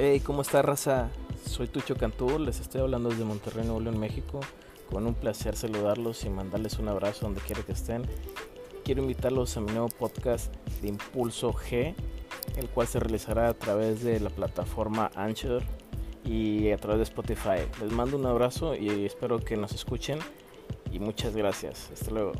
Hey, ¿cómo está raza? Soy Tucho Cantú, les estoy hablando desde Monterrey, Nuevo León, México. Con un placer saludarlos y mandarles un abrazo donde quiera que estén. Quiero invitarlos a mi nuevo podcast de Impulso G, el cual se realizará a través de la plataforma Anchor y a través de Spotify. Les mando un abrazo y espero que nos escuchen y muchas gracias. Hasta luego.